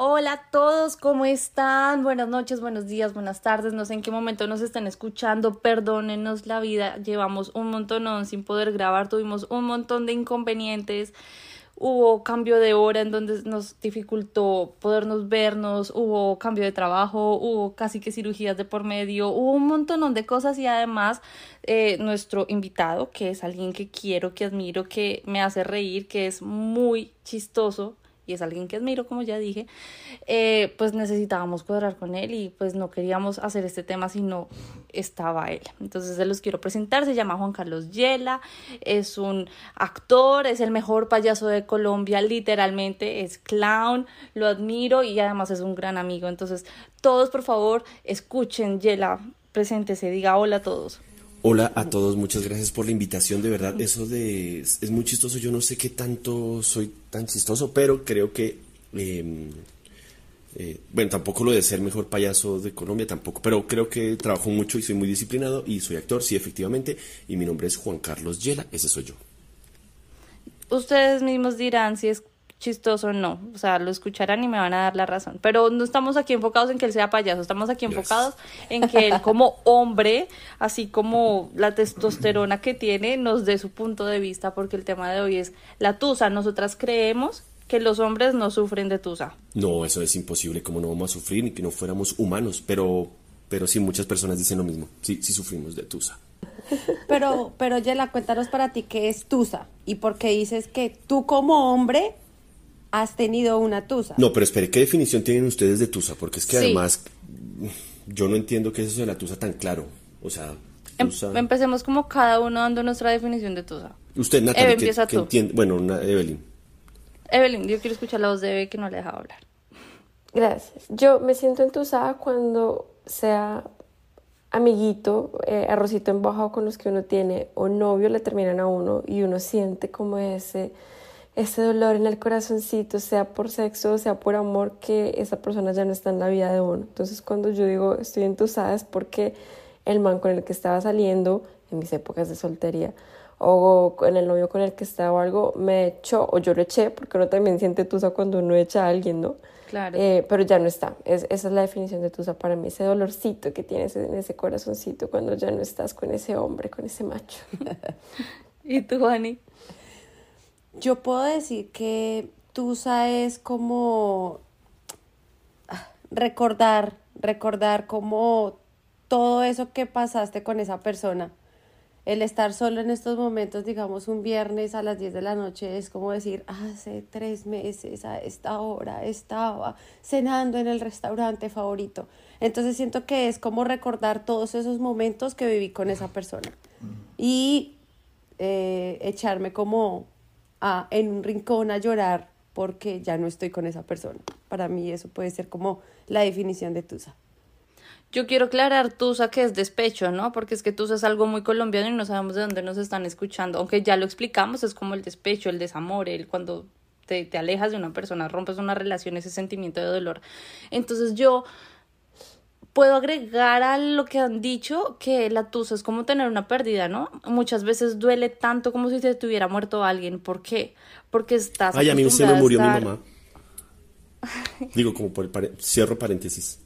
Hola a todos, ¿cómo están? Buenas noches, buenos días, buenas tardes. No sé en qué momento nos están escuchando. Perdónenos la vida. Llevamos un montón sin poder grabar. Tuvimos un montón de inconvenientes. Hubo cambio de hora en donde nos dificultó podernos vernos. Hubo cambio de trabajo. Hubo casi que cirugías de por medio. Hubo un montón de cosas y además eh, nuestro invitado, que es alguien que quiero, que admiro, que me hace reír, que es muy chistoso y es alguien que admiro, como ya dije, eh, pues necesitábamos cuadrar con él y pues no queríamos hacer este tema si no estaba él. Entonces se los quiero presentar, se llama Juan Carlos Yela, es un actor, es el mejor payaso de Colombia, literalmente es clown, lo admiro y además es un gran amigo. Entonces todos por favor escuchen Yela, preséntese, diga hola a todos. Hola a todos, muchas gracias por la invitación. De verdad, eso de es muy chistoso. Yo no sé qué tanto soy tan chistoso, pero creo que em, eh, bueno, tampoco lo de ser mejor payaso de Colombia, tampoco, pero creo que trabajo mucho y soy muy disciplinado y soy actor, sí, efectivamente. Y mi nombre es Juan Carlos Yela, ese soy yo. Ustedes mismos dirán si es chistoso, no. O sea, lo escucharán y me van a dar la razón. Pero no estamos aquí enfocados en que él sea payaso, estamos aquí enfocados en que él como hombre, así como la testosterona que tiene, nos dé su punto de vista, porque el tema de hoy es la tusa. Nosotras creemos que los hombres no sufren de tusa. No, eso es imposible, como no vamos a sufrir ni que no fuéramos humanos, pero, pero sí, muchas personas dicen lo mismo, sí, sí sufrimos de tusa. Pero, pero Yela, cuéntanos para ti qué es tusa y por qué dices que tú como hombre has tenido una tusa. No, pero espere, ¿qué definición tienen ustedes de tusa? Porque es que además yo no entiendo qué es eso de la tusa tan claro. O sea, em, empecemos como cada uno dando nuestra definición de tusa. Usted, Natalia, empieza tú. Bueno, una, Evelyn. Evelyn, yo quiero escuchar la voz de Eve que no le dejaba hablar. Gracias. Yo me siento entusada cuando sea amiguito, eh, arrocito embajado con los que uno tiene o novio le terminan a uno y uno siente como ese ese dolor en el corazoncito, sea por sexo, sea por amor, que esa persona ya no está en la vida de uno. Entonces cuando yo digo estoy entusada es porque el man con el que estaba saliendo en mis épocas de soltería o con el novio con el que estaba o algo me echó o yo lo eché porque uno también siente tusa cuando uno echa a alguien, ¿no? Claro. Eh, pero ya no está. esa es la definición de tusa para mí, ese dolorcito que tienes en ese corazoncito cuando ya no estás con ese hombre, con ese macho. ¿Y tú, Juani? Yo puedo decir que Tusa es como ah, recordar, recordar como todo eso que pasaste con esa persona. El estar solo en estos momentos, digamos un viernes a las 10 de la noche, es como decir, hace tres meses a esta hora estaba cenando en el restaurante favorito. Entonces siento que es como recordar todos esos momentos que viví con esa persona. Y eh, echarme como a, en un rincón a llorar porque ya no estoy con esa persona. Para mí eso puede ser como la definición de Tusa. Yo quiero aclarar Tusa que es despecho, ¿no? Porque es que Tusa es algo muy colombiano y no sabemos de dónde nos están escuchando. Aunque ya lo explicamos, es como el despecho, el desamor, el cuando te, te alejas de una persona, rompes una relación, ese sentimiento de dolor. Entonces yo puedo agregar a lo que han dicho que la tusa es como tener una pérdida, ¿no? Muchas veces duele tanto como si te tuviera muerto alguien. ¿Por qué? Porque estás. Ay, a mí se me murió mi mamá. Digo, como por el cierro paréntesis.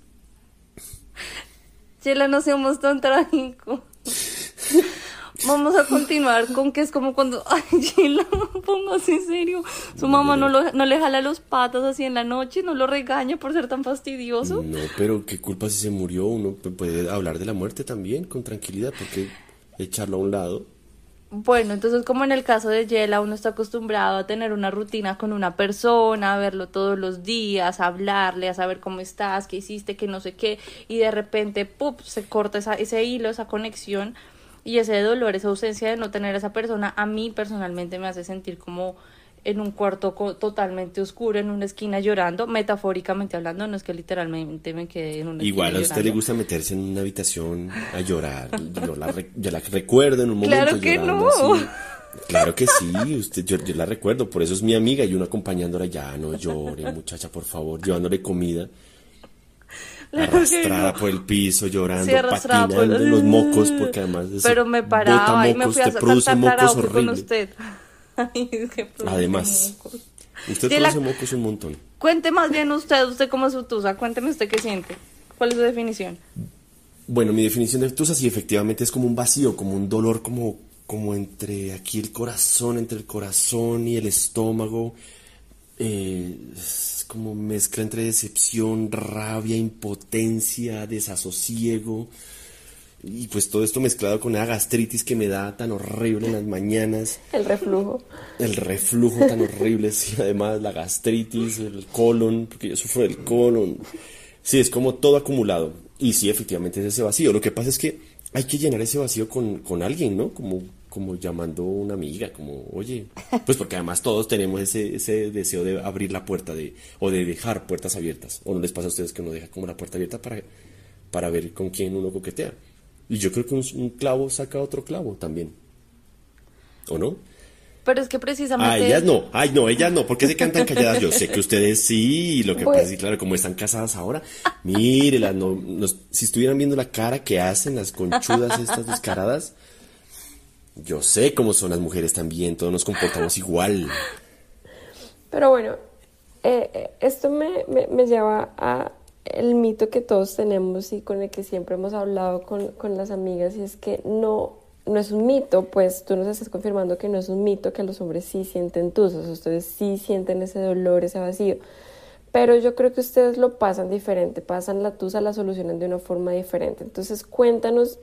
Chela, no seamos tan trágicos. Vamos a continuar con que es como cuando, ay, Gila, póngase en serio. Su mamá no, lo, no le jala los patas así en la noche, no lo regaña por ser tan fastidioso. No, pero qué culpa si se murió. Uno puede hablar de la muerte también con tranquilidad, porque echarlo a un lado. Bueno, entonces como en el caso de Yela, uno está acostumbrado a tener una rutina con una persona, a verlo todos los días, a hablarle, a saber cómo estás, qué hiciste, qué no sé qué, y de repente, ¡pup!, se corta esa, ese hilo, esa conexión y ese dolor, esa ausencia de no tener a esa persona, a mí personalmente me hace sentir como en un cuarto totalmente oscuro, en una esquina llorando, metafóricamente hablando, no es que literalmente me quedé en una Igual a usted le gusta meterse en una habitación a llorar. Yo la, re- yo la recuerdo en un momento Claro que llorando no. así. Claro que sí, usted, yo, yo la recuerdo, por eso es mi amiga y uno acompañándola ya, no llore, muchacha, por favor, llevándole comida. Arrastrada por el piso, llorando, Sí, por patinando los mocos, porque además eso Pero me paraba y me mocos, fui a cantar mocos con usted. Ay, es que produce Además, mocos. usted la- produce mocos un montón. Cuente más bien usted, usted como es su tusa, cuénteme usted qué siente. ¿Cuál es su definición? Bueno, mi definición de tusa sí efectivamente es como un vacío, como un dolor como, como entre aquí el corazón, entre el corazón y el estómago. Eh, como mezcla entre decepción, rabia, impotencia, desasosiego. Y pues todo esto mezclado con una gastritis que me da tan horrible en las mañanas. El reflujo. El reflujo tan horrible, sí, además la gastritis, el colon, porque yo sufro del colon. Sí, es como todo acumulado. Y sí, efectivamente es ese vacío. Lo que pasa es que hay que llenar ese vacío con, con alguien, ¿no? Como, como llamando a una amiga, como, oye, pues porque además todos tenemos ese, ese deseo de abrir la puerta de, o de dejar puertas abiertas. ¿O no les pasa a ustedes que uno deja como la puerta abierta para, para ver con quién uno coquetea? Y yo creo que un, un clavo saca otro clavo también. ¿O no? Pero es que precisamente... Ah, ellas no, ay no, ellas no, porque se cantan calladas. Yo sé que ustedes sí, lo que Bueno. pasa es que, claro, como están casadas ahora, mírelas, no, nos- si estuvieran viendo la cara que hacen las conchudas estas descaradas, yo sé cómo son las mujeres también, todos nos comportamos igual. Pero bueno, eh, eh, esto me, me, me lleva a el mito que todos tenemos y con el que siempre hemos hablado con, con las amigas y es que no, no es un mito, pues tú nos estás confirmando que no es un mito que los hombres sí sienten tusas, ustedes sí sienten ese dolor, ese vacío. Pero yo creo que ustedes lo pasan diferente, pasan la tusa, la solucionan de una forma diferente. Entonces cuéntanos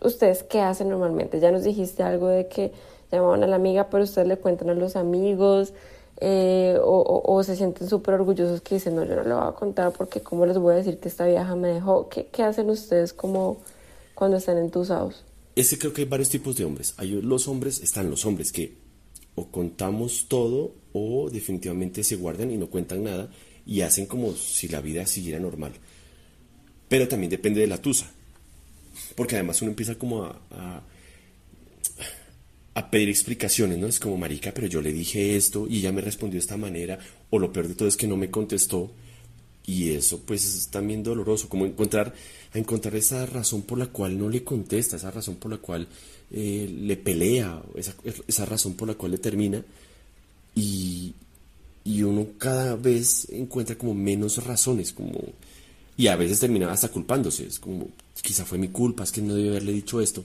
ustedes qué hacen normalmente. Ya nos dijiste algo de que llamaban a la amiga, pero ustedes le cuentan a los amigos eh, o, se sienten súper orgullosos que dicen, no, yo no le voy a contar porque cómo les voy a decir que esta vieja me dejó. ¿Qué, qué hacen ustedes como cuando están entusados? Ese creo que hay varios tipos de hombres. Hay los hombres, están los hombres que o contamos todo o definitivamente se guardan y no cuentan nada y hacen como si la vida siguiera normal. Pero también depende de la tusa. Porque además uno empieza como a, a, a pedir explicaciones, ¿no? Es como, marica, pero yo le dije esto y ella me respondió de esta manera. O lo peor de todo es que no me contestó. Y eso pues es también doloroso, como encontrar, a encontrar esa razón por la cual no le contesta, esa razón por la cual eh, le pelea, esa, esa razón por la cual le termina. Y, y uno cada vez encuentra como menos razones, como... Y a veces termina hasta culpándose, es como, quizá fue mi culpa, es que no debí haberle dicho esto.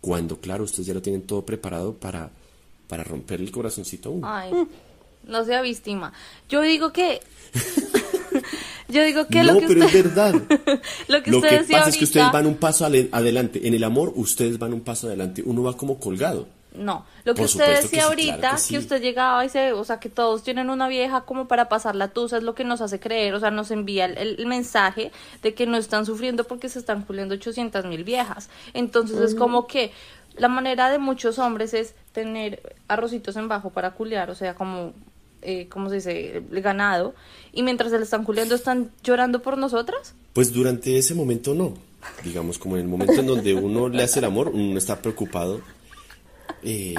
Cuando, claro, ustedes ya lo tienen todo preparado para, para romperle el corazoncito a uno. Ay, no sea víctima. Yo digo que... Yo digo que no, lo que pero usted... es verdad. lo que Lo usted que pasa es que ustedes van un paso adelante. En el amor, ustedes van un paso adelante. Uno va como colgado. No, lo que Por usted que decía sí, ahorita, claro que, usted llegaba y se, o sea, que todos tienen una vieja como para pasar la tusa, es lo que nos hace creer, o sea, nos envía el, el mensaje de que no están sufriendo porque se están culiando 800 mil viejas. Entonces es como que la manera de muchos hombres es tener arrocitos en bajo para culiar, o sea, como, eh, ¿cómo se dice? El ganado, y mientras se le están culiando están llorando por nosotras. Pues durante ese momento no. Digamos, como en el momento en donde uno le hace el amor, uno está preocupado. Eh,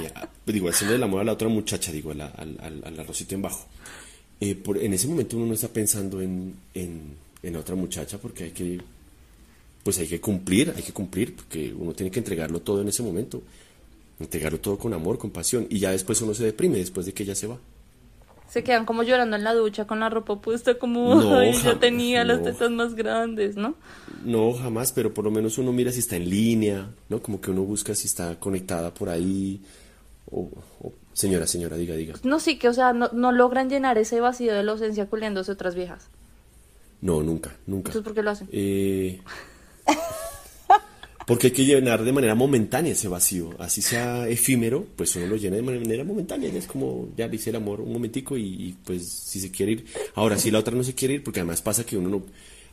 digo, haciendo el amor a la otra muchacha, digo, a la- al, al- al arrocito en bajo. Eh, por- en ese momento uno no está pensando en, en, en otra muchacha porque hay que, pues hay que cumplir, hay que cumplir, porque uno tiene que entregarlo todo en ese momento. Entregarlo todo con amor, con pasión. Y ya después uno se deprime después de que ella se va. Se quedan como llorando en la ducha con la ropa puesta, como, No, ay, tenía las tetas más grandes, ¿no? No, jamás, pero por lo menos uno mira si está en línea, ¿no? Como que uno busca si está conectada por ahí. O, o- señora, señora, diga, diga. No, sí, que, o sea, no, no logran llenar ese vacío de la ausencia culiándose otras viejas. No, nunca, nunca. Entonces, ¿por qué lo hacen? Eh, porque hay que llenar de manera momentánea ese vacío. Así sea efímero, pues uno lo llena de manera momentánea. Ya es como, ya le hice el amor un momentico y, y, pues si se quiere ir. Ahora, si la otra no se quiere ir, porque además pasa que uno no,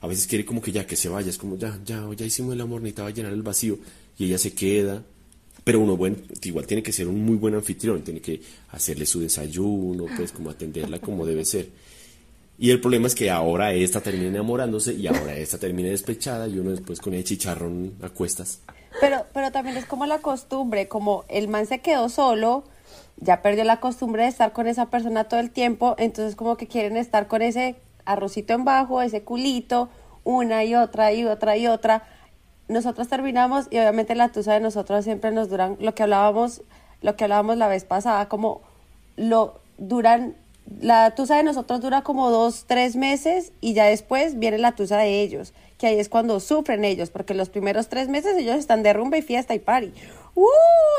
a veces quiere como que ya que se vaya, es como ya, ya, ya hicimos el amor, necesitaba llenar el vacío y ella se queda. Pero uno, bueno, igual tiene que ser un muy buen anfitrión, tiene que hacerle su desayuno, pues como atenderla como debe ser. Y el problema es que ahora esta termina enamorándose y ahora esta termina despechada y uno después con el chicharrón a cuestas. Pero, pero también es como la costumbre, como el man se quedó solo, ya perdió la costumbre de estar con esa persona todo el tiempo, entonces como que quieren estar con ese arrocito en bajo, ese culito, una y otra y otra y otra. Nosotros terminamos y obviamente la tusa de nosotros siempre nos duran, lo que hablábamos, lo que hablábamos la vez pasada, como lo duran, la tusa de nosotros dura como dos, tres meses y ya después viene la tusa de ellos, que ahí es cuando sufren ellos, porque los primeros tres meses ellos están de rumba y fiesta y party. ¡Uh!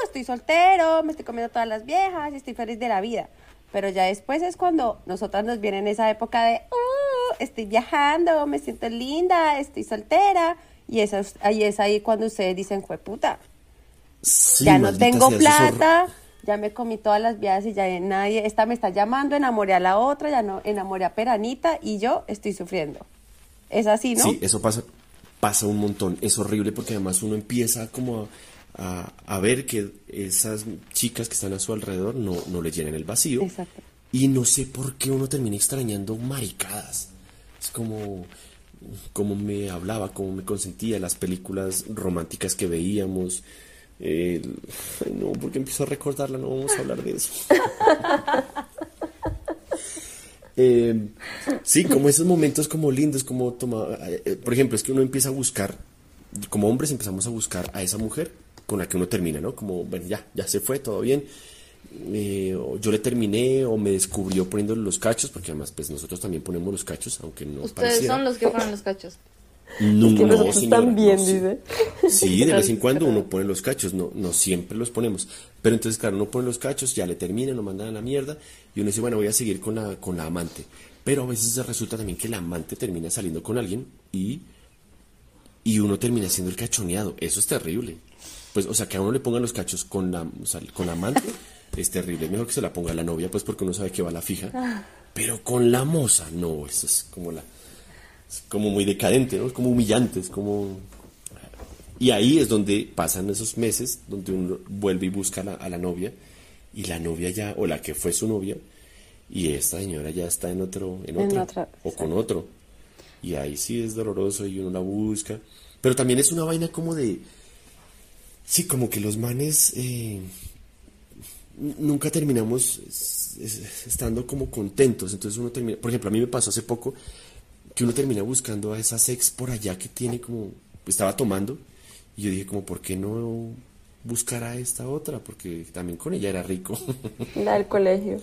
Estoy soltero, me estoy comiendo todas las viejas y estoy feliz de la vida. Pero ya después es cuando nosotras nos viene esa época de, ¡Uh! Estoy viajando, me siento linda, estoy soltera. Y eso, es- ahí es ahí cuando ustedes dicen, fue puta. Sí, ya no tengo sea, eso plata, ya me comí todas las viejas y ya nadie, esta me está llamando, enamoré a la otra, ya no, enamoré a Peranita y yo estoy sufriendo. Es así, ¿no? Sí, eso pasa, pasa un montón. Es horrible porque además uno empieza como a, a- a ver que esas chicas que están a su alrededor no, no le llenan el vacío. Exacto. Y no sé por qué uno termina extrañando maricadas. Es como, como me hablaba, como me consentía, las películas románticas que veíamos. Ay, no, porque empiezo a recordarla, no vamos a hablar de eso. Eh, sí, como esos momentos como lindos, como toma, eh, eh, por ejemplo, es que uno empieza a buscar, como hombres empezamos a buscar a esa mujer con la que uno termina, ¿no? Como, bueno, ya, ya se fue, todo bien. eh, o yo le terminé o me descubrió poniéndole los cachos, porque además pues nosotros también ponemos los cachos, aunque no Ustedes pareciera. son los que ponen los cachos. No, Es que no, nosotros señora, también, no, dice. Sí, de vez en cuando uno pone los cachos, no, no siempre los ponemos. Pero entonces, claro, uno pone los cachos, ya le terminan, lo mandan a la mierda, y uno dice, bueno, voy a seguir con la, con la amante. Pero a veces resulta también que la amante termina saliendo con alguien y, y uno termina siendo el cachoneado. Eso es terrible. Pues, o sea, que a uno le pongan los cachos con la, o sea, con la amante es terrible. Es mejor que se la ponga la novia, pues porque uno sabe que va a la fija. Pero con la moza, no, eso es como la, es como muy decadente, ¿no? Es como humillante, es como... Y ahí es donde pasan esos meses, donde uno vuelve y busca a la, a la novia, y la novia ya, o la que fue su novia, y esta señora ya está en otro, en En otra, otra, o con otro. Y ahí sí es doloroso y uno la busca. Pero también es una vaina como de... Sí, como que los manes... eh, nunca terminamos es- es- estando como contentos. Entonces uno termina, por ejemplo, a mí me pasó hace poco que uno termina buscando a esa ex por allá que tiene como, estaba tomando, y yo dije como, ¿por qué no buscar a esta otra? Porque también con ella era rico. La del colegio.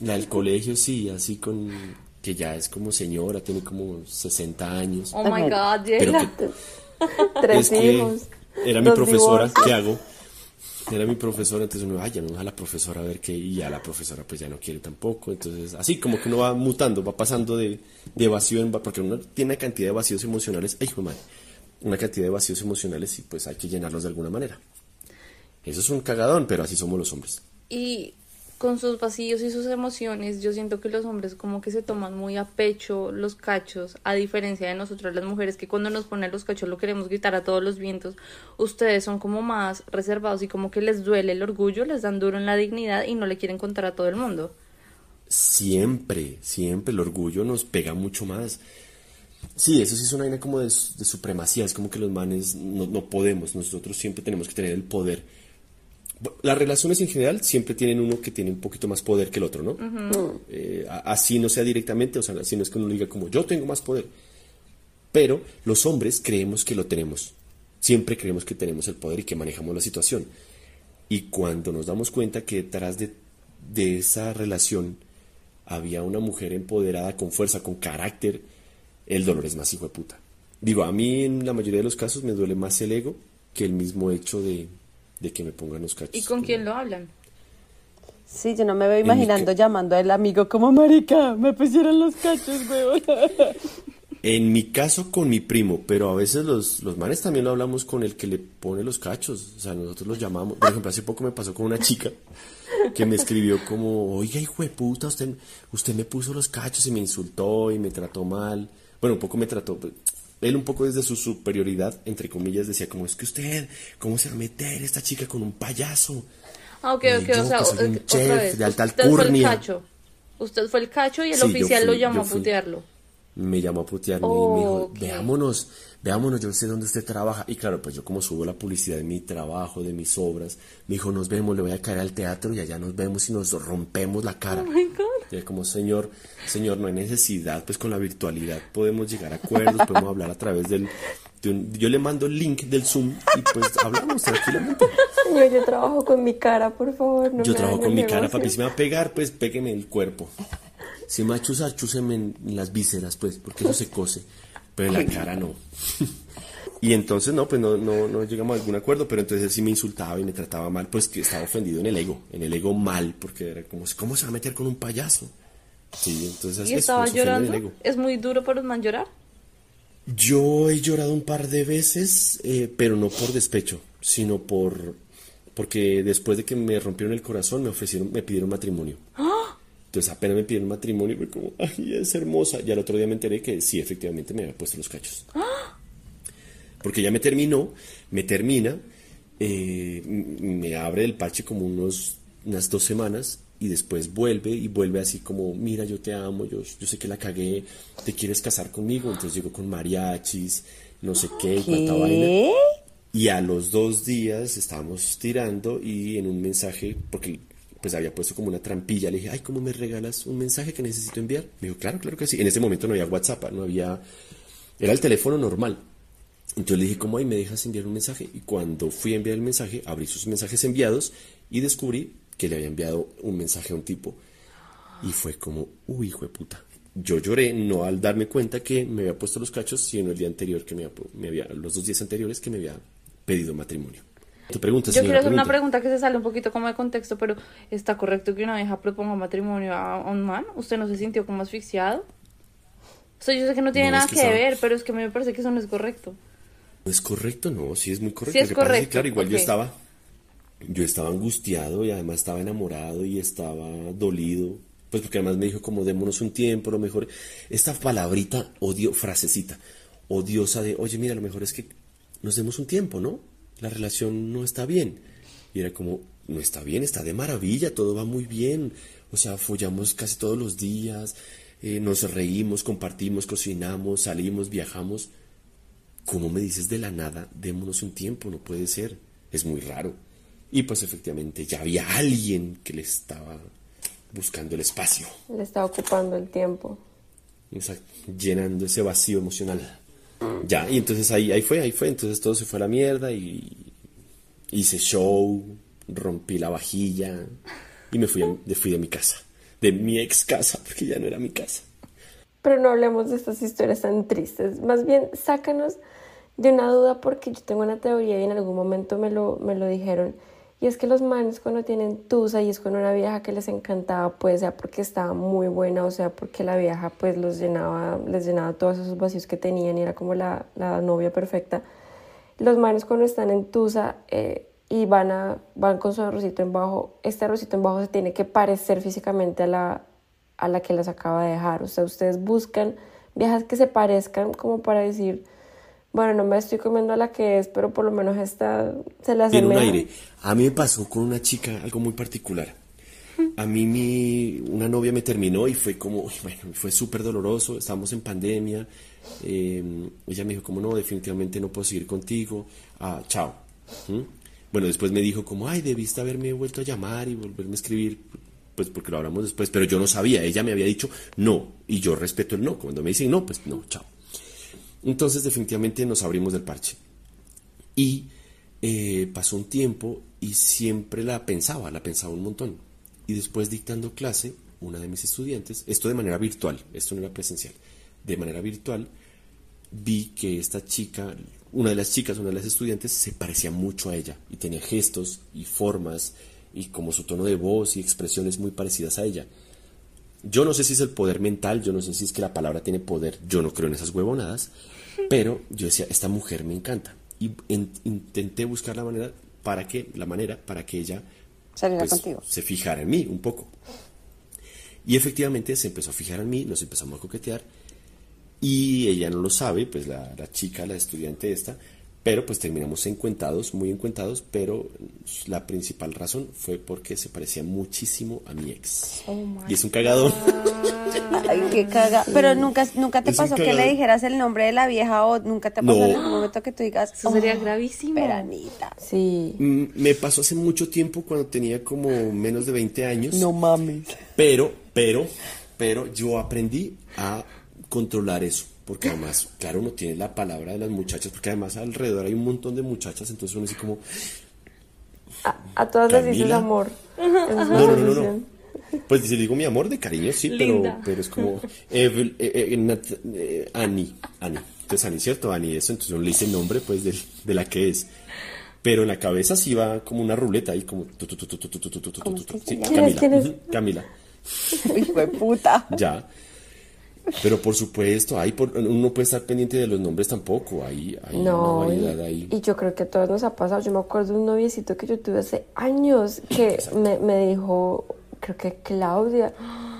La del colegio sí, así con, que ya es como señora, tiene como 60 años. Oh my god, Pero que, Tres hijos. era mi dos profesora, divorcios. ¿qué hago? Era mi profesora, entonces uno, ay, llamemos a la profesora a ver qué, y ya la profesora pues ya no quiere tampoco, entonces así como que uno va mutando, va pasando de, de vacío en porque uno tiene una cantidad de vacíos emocionales, ay, madre, una cantidad de vacíos emocionales y pues hay que llenarlos de alguna manera. Eso es un cagadón, pero así somos los hombres. Y con sus vacíos y sus emociones, yo siento que los hombres como que se toman muy a pecho los cachos, a diferencia de nosotros las mujeres que cuando nos ponen los cachos lo queremos gritar a todos los vientos. Ustedes son como más reservados y como que les duele el orgullo, les dan duro en la dignidad y no le quieren contar a todo el mundo. Siempre, siempre el orgullo nos pega mucho más. Sí, eso sí es una vaina como de, de supremacía, es como que los manes no podemos, nosotros siempre tenemos que tener el poder. Las relaciones en general siempre tienen uno que tiene un poquito más poder que el otro, ¿no? Eh, a- así no sea directamente, o sea, así no es que uno diga como yo tengo más poder. Pero los hombres creemos que lo tenemos. Siempre creemos que tenemos el poder y que manejamos la situación. Y cuando nos damos cuenta que detrás de, de esa relación había una mujer empoderada, con fuerza, con carácter, el dolor es más hijo de puta. Digo, a mí en la mayoría de los casos me duele más el ego que el mismo hecho de, de que me pongan los cachos. ¿Y con quién lo hablan? Sí, yo no me veo imaginando ca- llamando al amigo como marica, me pusieron los cachos, weón. En mi caso con mi primo, pero a veces los, los manes también lo hablamos con el que le pone los cachos. O sea, nosotros los llamamos. Por ejemplo, hace poco me pasó con una chica que me escribió como, oiga, hijo de puta, usted, usted me puso los cachos y me insultó y me trató mal. Bueno, un poco me trató, pues, él un poco desde su superioridad, entre comillas, decía como es que usted, ¿cómo se va a meter esta chica con un payaso? Ah, ok, ok, yo, o sea, que soy o- un otra chef vez. de alta Usted fue el cacho. Usted fue el cacho y el Sí, oficial fui- lo llamó a putearlo. Me llamó a putearme y me dijo, veámonos, veámonos, yo sé dónde usted trabaja. Y claro, pues yo como subo la publicidad de mi trabajo, de mis obras, me dijo, nos vemos, le voy a caer al teatro y allá nos vemos y nos rompemos la cara. Oh my God. Y él como, señor, señor, no hay necesidad, pues con la virtualidad podemos llegar a acuerdos, podemos hablar a través del... de un- yo le mando el link del Zoom y pues hablamos tranquilamente. Señor, yo trabajo con mi cara, por favor. No Yo me trabajo con mi el cara, negocio. papi. Si me va a pegar, pues pégueme el cuerpo. Si me va a chuzar, chúseme en las vísceras, pues, porque eso se cose. Pero en la cara no. Y entonces, no, pues no, no, no llegamos a algún acuerdo, pero entonces él sí me insultaba y me trataba mal, pues que estaba ofendido en el ego, en el ego mal, porque era como, ¿cómo se va a meter con un payaso? Sí, entonces ¿Y estaba llorando? ¿Es muy duro para un man llorar? Yo he llorado un par de veces, eh, pero no por despecho, sino por porque después de que me rompieron el corazón me ofrecieron, me pidieron matrimonio. Entonces apenas me pidieron matrimonio fue como, ay, es hermosa. Y al otro día me enteré que sí, efectivamente me había puesto los cachos. Porque ya me terminó, me termina, eh, me abre el parche como unos, unas dos semanas y después vuelve y vuelve así como, mira, yo te amo, yo, yo sé que la cagué, te quieres casar conmigo. Entonces llegó con mariachis, no sé qué, y cuánta vaina. ¿Qué? Y a los dos días estábamos tirando y en un mensaje, porque pues había puesto como una trampilla, le dije, ay, ¿cómo me regalas un mensaje que necesito enviar? Me dijo, claro, claro que sí. En ese momento no había WhatsApp, no había... Era el teléfono normal. Entonces le dije, ¿cómo ahí me dejas enviar un mensaje? Y cuando fui a enviar el mensaje, abrí sus mensajes enviados y descubrí que le había enviado un mensaje a un tipo. Y fue como, uy, hijo de puta. Yo lloré, no al darme cuenta que me había puesto los cachos, sino el día anterior que me había, me había- los dos días anteriores que me había pedido matrimonio. Tu pregunta, Yo quiero hacer una pregunta. que se sale un poquito como de contexto, pero ¿está correcto que una vieja proponga matrimonio a un man? ¿Usted no se sintió como asfixiado? O sea, yo sé que no tiene No, es nada que ver, pero es que a mí me parece que eso no es correcto. ¿No es correcto? No, sí es muy correcto. Sí es correcto, claro, igual yo estaba, yo estaba angustiado y además estaba enamorado y estaba dolido. Pues porque además me dijo como démonos un tiempo, lo mejor. Esta palabrita, odio, frasecita, odiosa de, oye, mira, lo mejor es que nos demos un tiempo, ¿no? La relación no está bien. Y era como, no está bien, está de maravilla, todo va muy bien. O sea, follamos casi todos los días, eh, nos reímos, compartimos, cocinamos, salimos, viajamos. ¿Cómo me dices de la nada? Démonos un tiempo, no puede ser. Es muy raro. Y pues efectivamente ya había alguien que le estaba buscando el espacio, Le está ocupando el tiempo. exacto, llenando ese vacío emocional. Ya, y entonces ahí, ahí fue, ahí fue. Entonces todo se fue a la mierda y hice show, rompí la vajilla y me fui a, me fui de mi casa. De mi ex casa, porque ya no era mi casa. Pero no hablemos de estas historias tan tristes. Más bien, sácanos de una duda porque yo tengo una teoría y en algún momento me lo, me lo dijeron. Y es que los manes cuando tienen tusa y es con una vieja que les encantaba, pues sea porque estaba muy buena o sea porque la vieja pues los llenaba, les llenaba todos esos vacíos que tenían y era como la, la novia perfecta. Los manes cuando están en tusa eh, y van, a, van con su arrocito en bajo, este arrocito en bajo se tiene que parecer físicamente a la, a la que las acaba de dejar. O sea, ustedes buscan viejas que se parezcan como para decir, bueno, no me estoy comiendo a la que es, pero por lo menos esta se la Tiene un aire. A mí me pasó con una chica algo muy particular. A mí mi, una novia me terminó y fue como, bueno, fue súper doloroso, estábamos en pandemia, eh, ella me dijo como no, definitivamente no puedo seguir contigo, ah, chao. ¿Mm? Bueno, después me dijo como, ay, debiste haberme vuelto a llamar y volverme a escribir, pues porque lo hablamos después, pero yo no sabía, ella me había dicho no, y yo respeto el no, cuando me dicen no, pues no, chao. Entonces definitivamente nos abrimos del parche. Y eh, pasó un tiempo y siempre la pensaba, la pensaba un montón. Y después dictando clase, una de mis estudiantes, esto de manera virtual, esto no era presencial, de manera virtual, vi que esta chica, una de las chicas, una de las estudiantes, se parecía mucho a ella y tenía gestos y formas y como su tono de voz y expresiones muy parecidas a ella. Yo no sé si es el poder mental, yo no sé si es que la palabra tiene poder, yo no creo en esas huevonadas, pero yo decía, esta mujer me encanta. Y en- intenté buscar la manera para que, la manera para que ella pues, se fijara en mí un poco. Y efectivamente se empezó a fijar en mí, nos empezamos a coquetear. y ella no lo sabe, pues la, la chica, la estudiante esta, pero pues terminamos encuentados, muy encuentados, pero la principal razón fue porque se parecía muchísimo a mi ex. y es un cagador. Ay, qué caga. Pero nunca, nunca te Es pasó que le dijeras el nombre de la vieja o nunca te pasó No. en algún momento que tú digas, Eso sería "Oh, gravísimo. Peranita. Sí. Mm, Me pasó hace mucho tiempo cuando tenía como menos de 20 años. mames. Pero, pero, pero yo aprendí a controlar eso porque además, claro, uno tiene la palabra de las muchachas, porque además alrededor hay un montón de muchachas, entonces uno así como... A, todas Camila. les dices amor. No, no, no, no, Pues si digo mi amor de cariño, sí, pero, pero es como... Eh, eh, Annie, Entonces Annie, ¿cierto? Annie, eso, entonces uno le dice el nombre pues de, de la que es pero en la cabeza sí va como una ruleta ahí como Camila Camila Uy, fue puta ya pero por supuesto, ahí por, uno no puede estar pendiente de los nombres tampoco. Hay, hay No, una y, variedad ahí. y yo creo que a todos nos ha pasado. Yo me acuerdo de un noviecito que yo tuve hace años que me, me dijo, creo que Claudia.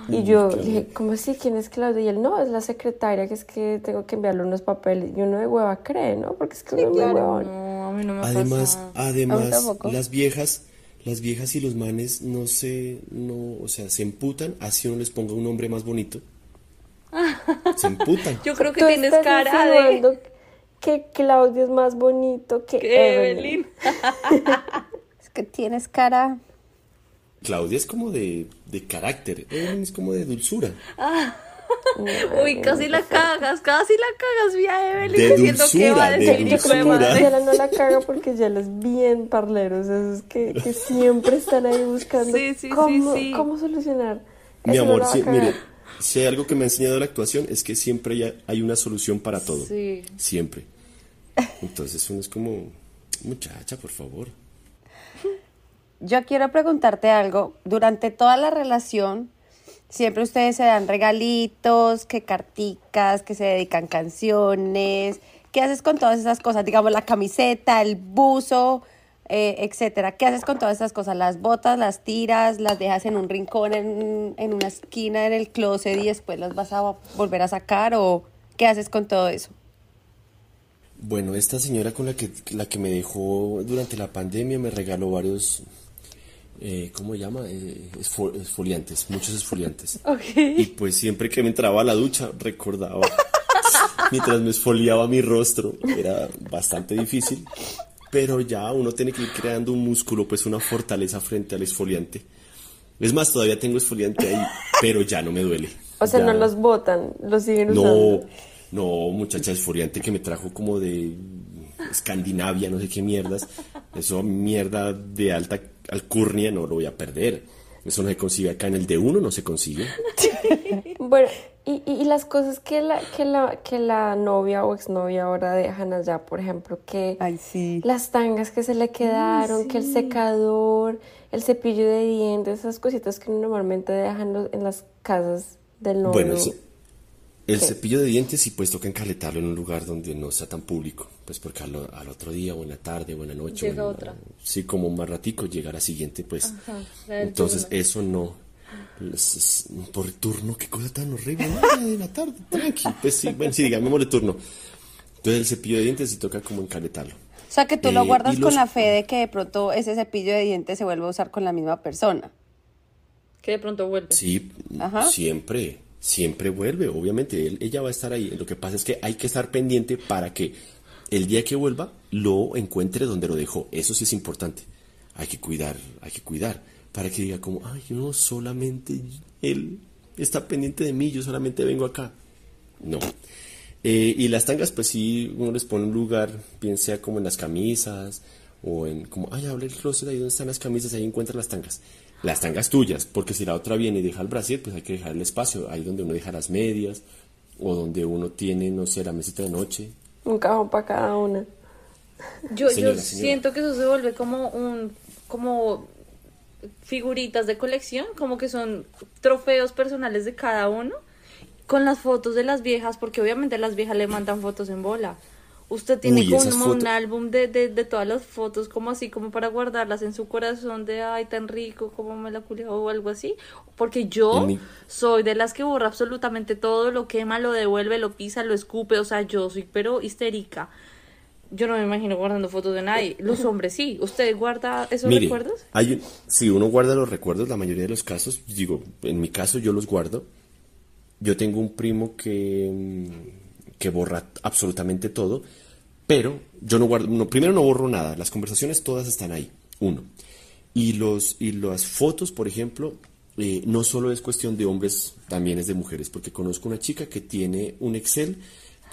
Y yo dije, ¿cómo así? ¿Quién es Claudia? Y él, no, es la secretaria, que es que tengo que enviarle unos papeles. Y uno de hueva cree, ¿no? Porque es que uno huevón. No, a mí no me Además, además, las viejas, las viejas y los manes no se, no, o sea, se emputan así uno les ponga un nombre más bonito. Se emputan. Yo creo que Tú tienes estás cara de que Claudia es más bonito que, que Evelyn. Evelyn. Es que tienes cara. Claudia es como de, de carácter, Evelyn es como de dulzura. Uy, casi la cagas, casi la cagas, vía Evelyn, De diciendo que va a dulzura, de decir de creo que madre. Yala no la caga porque Yala es bien parlero. O sea, es que, que siempre están ahí buscando Sí, sí, sí, cómo, sí. cómo solucionar. Mi Eso no amor, cagar. mire, si hay algo que me ha enseñado la actuación es que siempre hay, hay una solución para todo. Sí. Siempre. Entonces uno es como, muchacha, por favor. Yo quiero preguntarte algo. Durante toda la relación, siempre ustedes se dan regalitos, que carticas, que se dedican canciones. ¿Qué haces con todas esas cosas? Digamos, la camiseta, el buzo, eh, etcétera. ¿Qué haces con todas esas cosas? ¿Las botas, las tiras, las dejas en un rincón, en, en una esquina en el closet y después las vas a volver a sacar? ¿O qué haces con todo eso? Bueno, esta señora con la que, la que me dejó durante la pandemia me regaló varios, eh, ¿cómo se llama? Eh, esfo- esfoliantes, muchos esfoliantes. Y pues siempre que me entraba a la ducha recordaba, mientras me esfoliaba mi rostro, era bastante difícil, pero ya uno tiene que ir creando un músculo, pues una fortaleza frente al esfoliante. Es más, todavía tengo esfoliante ahí, pero ya no me duele. O sea, Ya- no los botan, los siguen no, usando. no, muchacha esfoliante que me trajo como de Escandinavia, no sé qué mierdas. Eso mierda de alta alcurnia no lo voy a perder. Eso no se consigue acá en el D1, no se consigue. Bueno, y, y, y las cosas que la, que, la, que la novia o exnovia ahora dejan allá, por ejemplo, que Ay, sí. las tangas que se le quedaron, que el secador, el cepillo de dientes, esas cositas que normalmente dejan los- en las casas del novio. Bueno, eso- el ¿Qué? cepillo de dientes sí pues toca encajetarlo en un lugar donde no sea tan público. Pues porque al, al otro día o en la tarde o en la noche. Llega o en- otra. Sí, como más ratico llega la siguiente pues. Entonces turno. eso no. Es- es- por turno, qué cosa tan horrible. No, de la tarde, tranqui. Pues sí, bueno, sí, digámosle turno. Entonces el cepillo de dientes sí toca como encaretarlo. O sea, que tú lo Eh, guardas y con los- la fe de que de pronto ese cepillo de dientes se vuelve a usar con la misma persona. Que de pronto vuelve. Sí, Ajá. siempre, siempre vuelve, obviamente, él- ella va a estar ahí. Lo que pasa es que hay que estar pendiente para que el día que vuelva lo encuentre donde lo dejó. Eso sí es importante. Hay que cuidar, hay que cuidar. Para que diga como, ay, no, solamente él está pendiente de mí, yo solamente vengo acá. No. Eh, y las tangas, pues sí, uno les pone un lugar, bien sea como en las camisas, o en como, ay, abre el closet, ahí donde están las camisas, ahí encuentra las tangas. Las tangas tuyas, porque si la otra viene y deja el brasier, pues hay que dejar el espacio, ahí donde uno deja las medias, o donde uno tiene, no sé, la mesita de noche. Un cajón para cada una. Yo, Señora, yo señora. siento que eso se vuelve como un, como figuritas de colección, como que son trofeos personales de cada uno, con las fotos de las viejas, porque obviamente las viejas le mandan fotos en bola. Usted tiene Uy, como un, álbum de, de, de todas las fotos, como así, como para guardarlas en su corazón de, ay, tan rico, como me la culió o algo así. Porque yo mi- soy de las que borra absolutamente todo, lo quema, lo devuelve, lo pisa, lo escupe, o sea, yo soy pero histérica. Yo no me imagino guardando fotos de nadie. Los hombres sí. ¿Usted guarda esos Mire, recuerdos? hay si uno guarda los recuerdos, la mayoría de los casos, digo, en mi caso yo los guardo. Yo tengo un primo que, mm, que borra absolutamente todo, pero yo no guardo, no, primero no borro nada, las conversaciones todas están ahí, uno. Y, los, y las fotos, por ejemplo, eh, no solo es cuestión de hombres, también es de mujeres, porque conozco una chica que tiene un Excel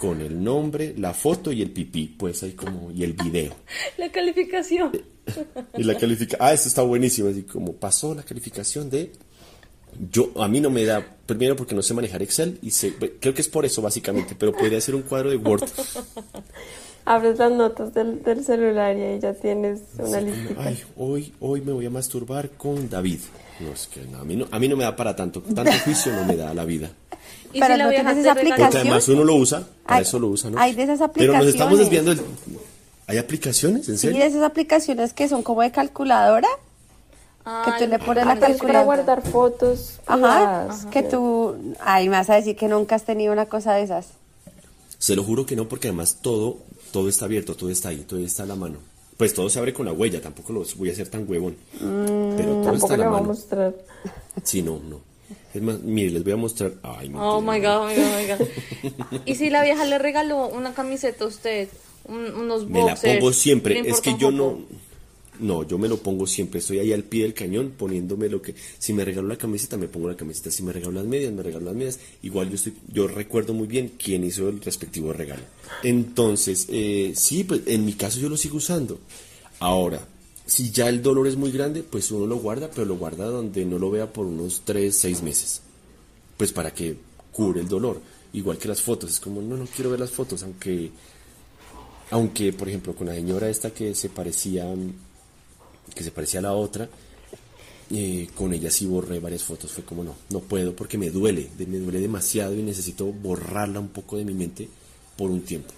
con el nombre, la foto y el pipí, pues ahí como, y el video. La calificación. Y la califica, ah, esto está buenísimo, así como pasó la calificación de yo a mí no me da primero porque no sé manejar Excel y sé, creo que es por eso básicamente, pero podría ser un cuadro de Word. Abres las notas del, del celular y ahí ya tienes una listita. Ay, hoy hoy me voy a masturbar con David. No es que no, a mí no a mí no me da para tanto, tanto juicio no me da la vida. Pero si no tienes esa regala- Porque aplicación. además uno lo usa, para Hay- eso lo usa, ¿no? hay de esas Pero nos estamos aplicaciones. desviando del ¿Hay aplicaciones? ¿En Sí, serio? de esas aplicaciones que son como de calculadora, que tú le pones la Ah, es para calculadora. guardar fotos Ajá, privadas. que tú, ay, me vas a decir que nunca has tenido una cosa de esas. Se lo juro que no, porque además todo, todo está abierto, todo está ahí, todo está a la mano. Pues todo se abre con la huella, tampoco lo voy a hacer tan huevón. Pero todo está Tampoco a le la voy a mano. mostrar. Sí, no, no. Es más, mire, les voy a mostrar. Ay, Oh my mentira. god, oh my god, oh my god. Y si la vieja le regaló una camiseta a usted, un- unos Me la boxers, pongo siempre. Es que yo no. No, yo me lo pongo siempre. Estoy ahí al pie del cañón poniéndome lo que. Si me regaló la camiseta, me pongo la camiseta. Si me regaló las medias, me regaló las medias. Igual yo estoy. Yo recuerdo muy bien quién hizo el respectivo regalo. Entonces, eh, sí, pues en mi caso yo lo sigo usando. Ahora, si ya el dolor es muy grande, pues uno lo guarda, pero lo guarda donde no lo vea por unos 3, 6 meses. Pues para que cure el dolor. Igual que las fotos. Es como, no, no quiero ver las fotos, aunque aunque, por ejemplo, con la señora esta que se parecía, que se parecía a la otra, eh, con ella sí borré varias fotos. Fue como, no, no puedo porque me duele, me duele demasiado y necesito borrarla un poco de mi mente por un tiempo.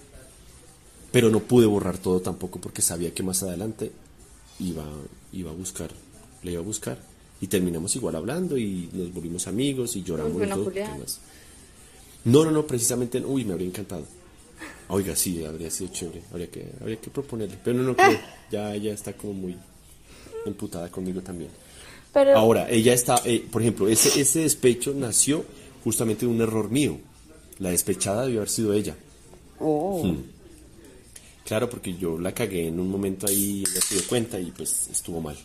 Pero no pude borrar todo tampoco porque sabía que más adelante iba, iba a buscar, le iba a buscar. Y terminamos igual hablando y nos volvimos amigos y lloramos y Bueno, todo. No, no, no, precisamente, uy, me habría encantado. Oiga, sí, habría sido chévere, habría que, habría que proponerle. Pero no, no creo, ya ella está como muy emputada conmigo también. Pero Ahora, ella está, eh, por ejemplo, ese, ese despecho nació justamente de un error mío. La despechada debió haber sido ella. Oh. Hmm. Claro, porque yo la cagué en un momento ahí, ella se dio cuenta y pues estuvo mal.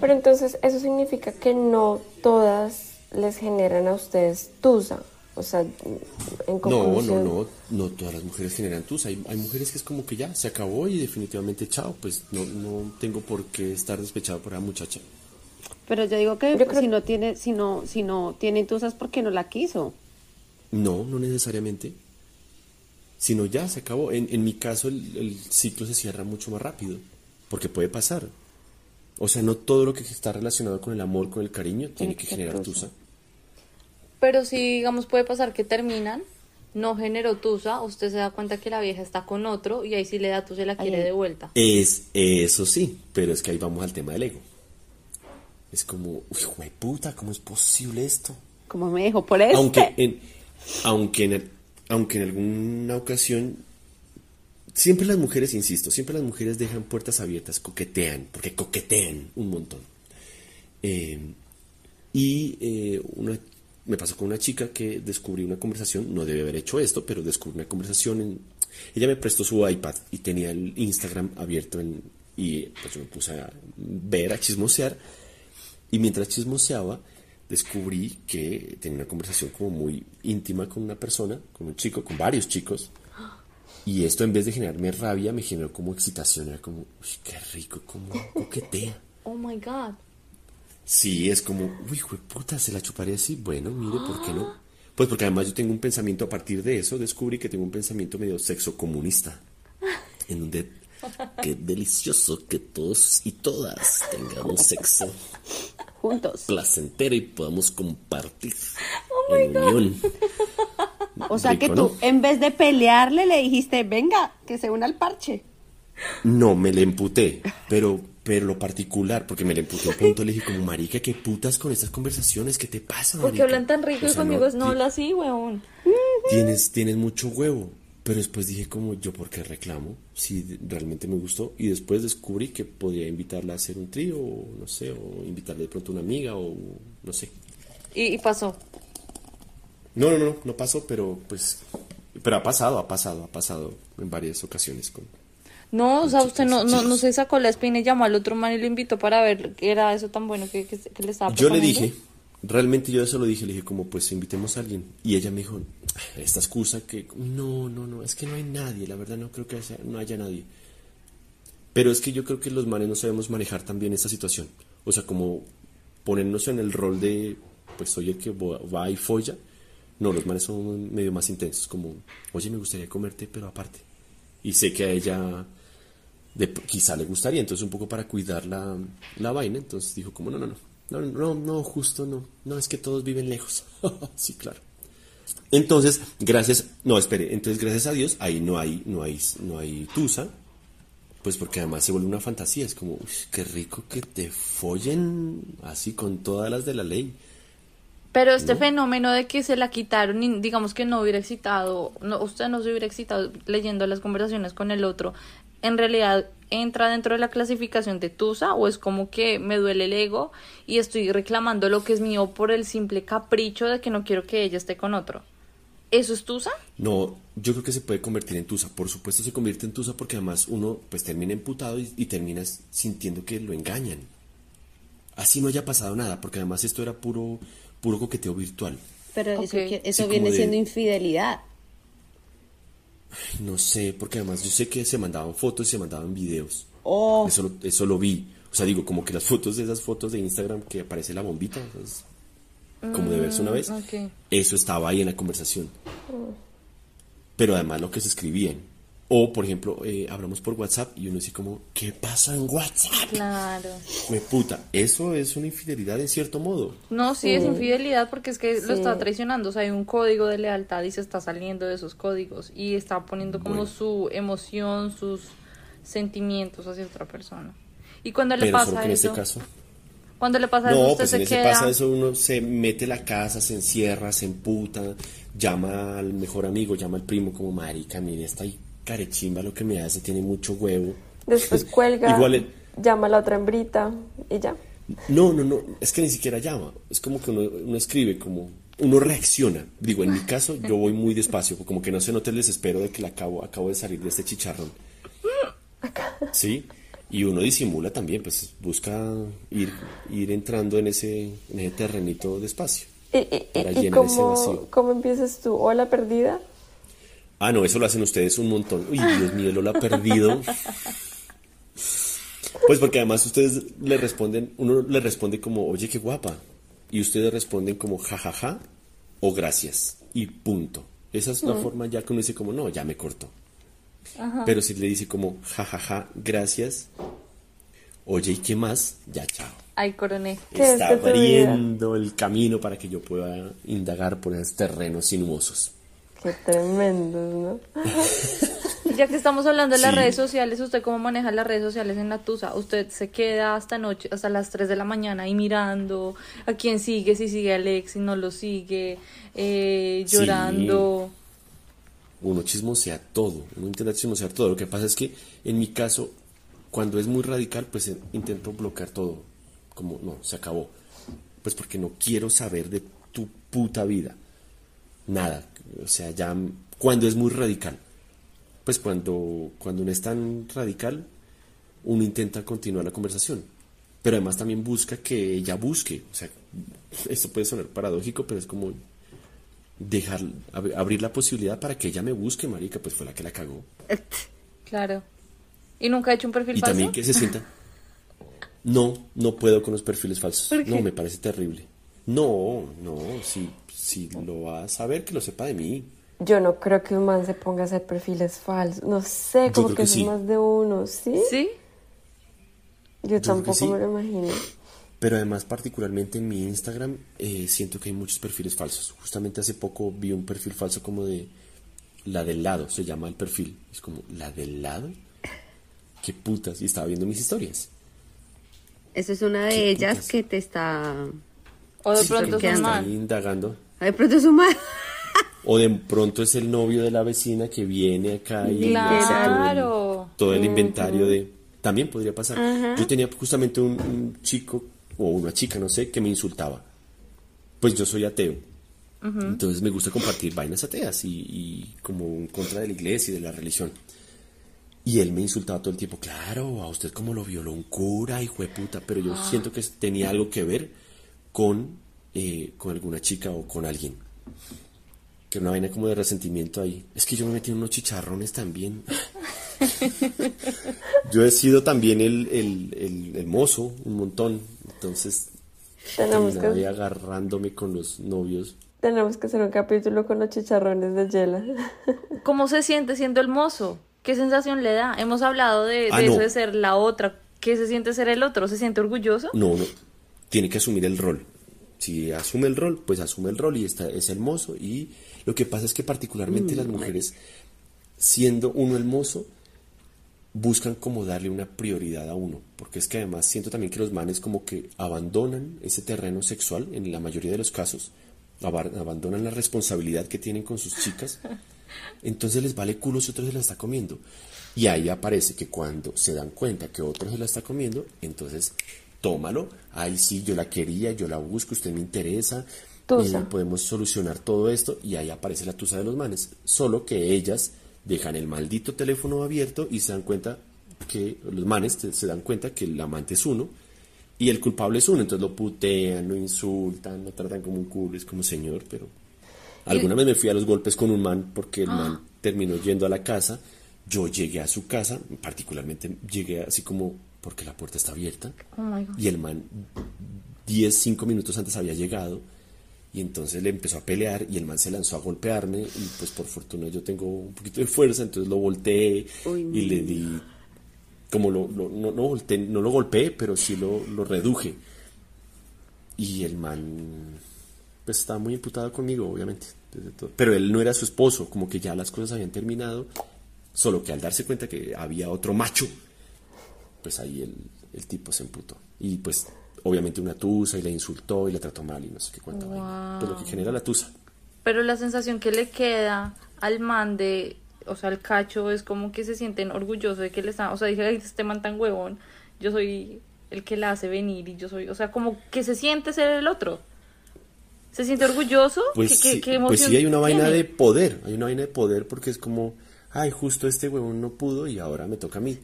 Pero entonces eso significa que no todas les generan a ustedes tusa. O sea, en No, no, conclusión. no, no todas las mujeres generan tusa. Hay, hay mujeres que es como que ya, se acabó y definitivamente chao, pues no, no tengo por qué estar despechado por la muchacha. Pero yo digo que Yo creo- si no tiene, si no, si no tiene tusas porque no la quiso. No, no necesariamente. Sino ya se acabó. En, en mi caso el, el ciclo se cierra mucho más rápido, porque puede pasar. O sea, no todo lo que está relacionado con el amor, con el cariño, tiene que generar tusa. tusa. Pero si, digamos, puede pasar que terminan, no generó tusa, usted se da cuenta que la vieja está con otro y ahí sí le da tusa y la quiere Ahí. de vuelta. Es, eso sí, pero es que ahí vamos al tema del ego. Es como, uy, puta, ¿cómo es posible esto? Como me dijo por eso. Aunque en, aunque en, el- aunque en alguna ocasión, siempre las mujeres, insisto, siempre las mujeres dejan puertas abiertas, coquetean, porque coquetean un montón. Eh, y eh, me pasó con una chica que descubrí una conversación, no debe haber hecho esto, pero descubrí una conversación. En, ella me prestó su iPad y tenía el Instagram abierto y pues yo me puse a ver, a chismosear. Y mientras chismoseaba, descubrí que tenía una conversación como muy íntima con una persona, con un chico, con varios chicos. Y esto en vez de generarme rabia, me generó como excitación. Era como, uy, qué rico, como coquetea. Oh my god. Sí, es como, uy, hijo de puta, se la chuparé así. Bueno, mire, ¿por qué no? Pues porque además yo tengo un pensamiento, a partir de eso descubrí que tengo un pensamiento medio sexo comunista. En donde, qué delicioso que todos y todas tengamos sexo Juntos. placentero y podamos compartir en unión. O sea que tú, ¿no? en vez de pelearle, le dijiste, venga, que se una al parche. No, me le emputé, pero, pero lo particular, porque me le emputé un punto, le dije como, marica, ¿qué putas con estas conversaciones? ¿Qué te pasa, Porque marica?" hablan tan rico O y conmigo no ti- habla así, weón. tienes, tienes mucho huevo. Pero después dije como, ¿yo por qué reclamo? Si realmente me gustó. Y después descubrí que podía invitarla a hacer un trío, o no sé, o invitarle de pronto una amiga, o no sé. Y, y pasó. No, no, no, no pasó, pero pues... Pero ha pasado, ha pasado, ha pasado en varias ocasiones con... No, o sea, Chicos, usted no, no, no se sacó la espina y llamó al otro man y lo invitó para ver qué era eso tan bueno que, que, que le estaba Yo le dije, realmente yo eso lo dije, le dije como pues invitemos a alguien. Y ella me dijo, esta excusa que no, no, no, es que no hay nadie, la verdad no creo que no haya nadie. Pero es que yo creo que los manes no sabemos manejar también esta situación. O sea, como ponernos en el rol de, pues soy el que va y folla. No, los manes son medio más intensos, como, oye, me gustaría comerte, pero aparte. Y sé que a ella quizá le gustaría, entonces un poco para cuidar la, la vaina, entonces dijo como, no, no, no, no, no, no, justo no, no, es que todos viven lejos. sí, claro. Entonces, gracias, no, espere, entonces gracias a Dios, ahí no hay, no hay, no hay tusa, pues porque además se vuelve una fantasía, es como, "Uy, qué rico que te follen así con todas las de la ley. Pero este fenómeno de que se la quitaron y digamos que no hubiera excitado, no, usted no se hubiera excitado leyendo las conversaciones con el otro, ¿en realidad entra dentro de la clasificación de Tusa o es como que me duele el ego y estoy reclamando lo que es mío por el simple capricho de que no quiero que ella esté con otro? ¿Eso es Tusa? No, yo creo que se puede convertir en tusa. Por supuesto se convierte en tusa porque además uno pues termina emputado y, y terminas sintiendo que lo engañan. Así no haya pasado nada, porque además esto era puro, puro coqueteo virtual. Pero eso, que- eso Sí, viene de- siendo infidelidad. No sé, porque además yo sé que se mandaban fotos y se mandaban videos. Oh, Eso, lo, eso lo vi. O sea, digo, como que las fotos de esas fotos de Instagram que aparece la bombita, como de verse una vez, ok. eso estaba ahí en la conversación. Pero además lo que se escribían. O, por ejemplo, eh, hablamos por WhatsApp y uno dice como, ¿qué pasa en WhatsApp? Claro. Me puta, eso es una infidelidad en cierto modo. No, sí, es infidelidad porque es que lo Sí. está traicionando. O sea, hay un código de lealtad y se está saliendo de esos códigos y está poniendo como Bueno. su emoción, sus sentimientos hacia otra persona. Y cuando le Pero pasa solo que en eso, este caso. cuando le pasa eso, No, usted pues se en ese queda. pasa eso uno se mete la casa, se encierra, se emputa, llama al mejor amigo, llama al primo como marica, mire, está ahí carechimba lo que me hace, tiene mucho huevo. Después cuelga, Igual el- llama a la otra hembrita y ya. No, no, no, es que ni siquiera llama, es como que uno, uno escribe, como uno reacciona. Digo, en mi caso yo voy muy despacio, como que no se note el desespero de que la acabo, acabo de salir de este chicharrón. ¿Sí? Y uno disimula también, pues busca ir, ir entrando en ese, en ese terrenito despacio. ¿Y, y- Para y- llenar ese cómo, vacío. cómo empiezas tú? ¿Hola perdida? Ah, no, eso lo hacen ustedes un montón. Uy, Dios mío, lo ha perdido. Pues porque además ustedes le responden, uno le responde como, oye, qué guapa. Y ustedes responden como, jajaja o gracias. Y punto. Esa es la forma ya que uno dice como, no, ya me cortó. Pero si le dice como, jajaja, gracias. Oye, ¿y qué más? Ya, chao. Ay, coroné. ¿Qué es Está abriendo el camino para que yo pueda indagar por esos terrenos sinuosos. Qué tremendos, ¿no? Ya que estamos hablando de las Sí. redes sociales, ¿usted cómo maneja las redes sociales en la Tusa? ¿Usted se queda hasta noche, hasta las 3 de la mañana ahí mirando a quién sigue, si sigue a Alex, si no lo sigue, eh, Sí. llorando? uno chismosea todo, uno intenta chismosear todo. Lo que pasa es que en mi caso, cuando es muy radical, pues eh, intento bloquear todo. Como, no, se acabó. Pues porque no quiero saber de tu puta vida. Nada. O sea, ya cuando es muy radical. Pues cuando, cuando uno es tan radical, uno intenta continuar la conversación. Pero además también busca que ella busque. O sea, esto puede sonar paradójico, pero es como dejar ab- abrir la posibilidad para que ella me busque, marica, pues fue la que la cagó. Claro. ¿Y nunca ha hecho un perfil Y falso? también que se sienta. No, no puedo con los perfiles falsos. No, me parece terrible. No, no, si, si lo va a saber, que lo sepa de mí. Yo no creo que un man se ponga a hacer perfiles falsos. No sé, como que, que eso sí. es más de uno, ¿sí? ¿Sí? Yo tampoco sí. me lo imagino. Pero además, particularmente en mi Instagram, eh, siento que hay muchos perfiles falsos. Justamente hace poco vi un perfil falso como de la del lado, se llama el perfil. Es como, ¿la del lado? ¿Qué putas? Y estaba viendo mis historias. Esa es una de ¿Qué ellas putas? que te está... O de Sí, pronto es un ahí indagando. Ay, de pronto es un mal. O de pronto es el novio de la vecina que viene acá y Claro. todo el inventario de... También podría pasar. Yo tenía justamente un, un chico o una chica, no sé, que me insultaba. Pues yo soy ateo. Entonces me gusta compartir vainas ateas y, y como en contra de la iglesia y de la religión. Y él me insultaba todo el tiempo, claro, a usted como lo violó un cura, hijo de puta, pero yo siento que tenía algo que ver con, eh, con alguna chica o con alguien. Que una vaina como de resentimiento ahí. Es que yo me metí en unos chicharrones también. yo he sido también el, el, el, el mozo un montón. Entonces Tenemos que, agarrándome con los novios. tenemos que hacer un capítulo con los chicharrones de Yela. ¿Cómo se siente siendo el mozo? ¿Qué sensación le da? Hemos hablado de, de Ah, eso de ser la otra. ¿Qué se siente ser el otro? ¿Se siente orgulloso? No, no. Tiene que asumir el rol. Si asume el rol, pues asume el rol y está, es el mozo. Y lo que pasa es que particularmente las mujeres, siendo uno el mozo, buscan como darle una prioridad a uno. Porque es que además siento también que los manes como que abandonan ese terreno sexual en la mayoría de los casos. aba- Abandonan la responsabilidad que tienen con sus chicas. Entonces les vale culo si otro se la está comiendo. Y ahí aparece que cuando se dan cuenta que otro se la está comiendo, entonces tómalo. Ahí sí, yo la quería, yo la busco, usted me interesa. Eh, podemos solucionar todo esto y ahí aparece la tusa de los manes. Solo que ellas dejan el maldito teléfono abierto y se dan cuenta que los manes se- se dan cuenta que el amante es uno y el culpable es uno. Entonces lo putean, lo insultan, lo tratan como un culo. Es como señor, pero Alguna vez me fui a los golpes con un man porque el man terminó yendo a la casa. Yo llegué a su casa, particularmente llegué así como porque la puerta está abierta. Oh my God. Y el man 10, 5 minutos antes había llegado. Y entonces le empezó a pelear y el man se lanzó a golpearme. Y pues por fortuna yo tengo un poquito de fuerza, entonces lo volteé y le di. Como lo, lo- no, no, volteé, no lo golpeé, pero sí lo, lo reduje. Y el man pues estaba muy imputado conmigo, obviamente. desde todo. Pero él no era su esposo, como que ya las cosas habían terminado. Solo que al darse cuenta que había otro macho, pues ahí el, el tipo se emputó. Y pues obviamente una tusa y la insultó y la trató mal y no sé qué cuánta vaina. Pues lo que genera la tusa. Pero la sensación que le queda al man de, o sea, al cacho es como que se sienten orgullosos de que le están, o sea, dije, "Ay, este man tan huevón, yo soy el que la hace venir y yo soy, o sea, como que se siente ser el otro. ¿Se siente orgulloso? Pues, ¿Qué, sí, qué pues sí hay una vaina tiene? de poder, hay una vaina de poder porque es como, ay, justo este huevón no pudo y ahora me toca a mí.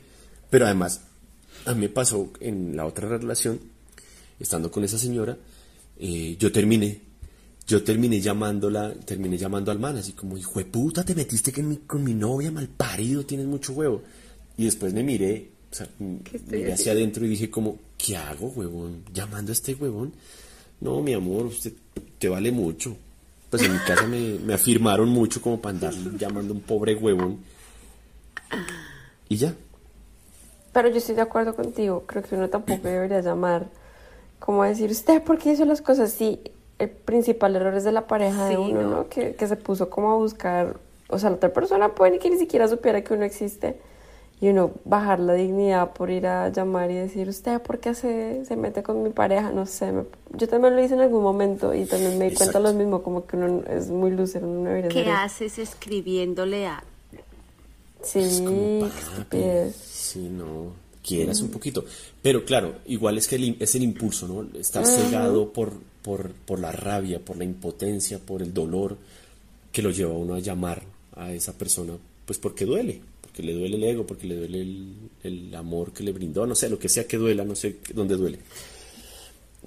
Pero además, a mí me pasó en la otra relación, estando con esa señora, eh, yo terminé, yo terminé llamándola, terminé llamando al man, así como, hijo de puta, te metiste con mi, con mi novia, mal parido, tienes mucho huevo. Y después me miré, o sea, miré hacia adentro y dije como, ¿qué hago, huevón? Llamando a este huevón. No, mi amor, usted te vale mucho. Pues en mi casa me, me afirmaron mucho como para andar llamando a un pobre huevón. Y ya. Pero yo estoy de acuerdo contigo, creo que uno tampoco debería llamar como decir, usted, ¿por qué hizo las cosas así? El principal error es de la pareja de Sí, uno, no. ¿no? Que, que se puso como a buscar, o sea, la otra persona puede que ni siquiera supiera que uno existe y uno bajar la dignidad por ir a llamar y decir, usted, ¿por qué se, se mete con mi pareja? No sé, me- yo también lo hice en algún momento y también me di cuenta Exacto. lo mismo, como que uno es muy uno no debería ¿Qué haces escribiéndole a... Sí, Es como, qué papi, estupidez. Sí, no. Quieras un poquito. Pero claro, igual es que el es el impulso, ¿no? Estar cegado por, por, por la rabia, por la impotencia, por el dolor que lo lleva a uno a llamar a esa persona, pues porque duele, porque le duele el ego, porque le duele el, el amor que le brindó, no sé, lo que sea que duela, no sé dónde duele.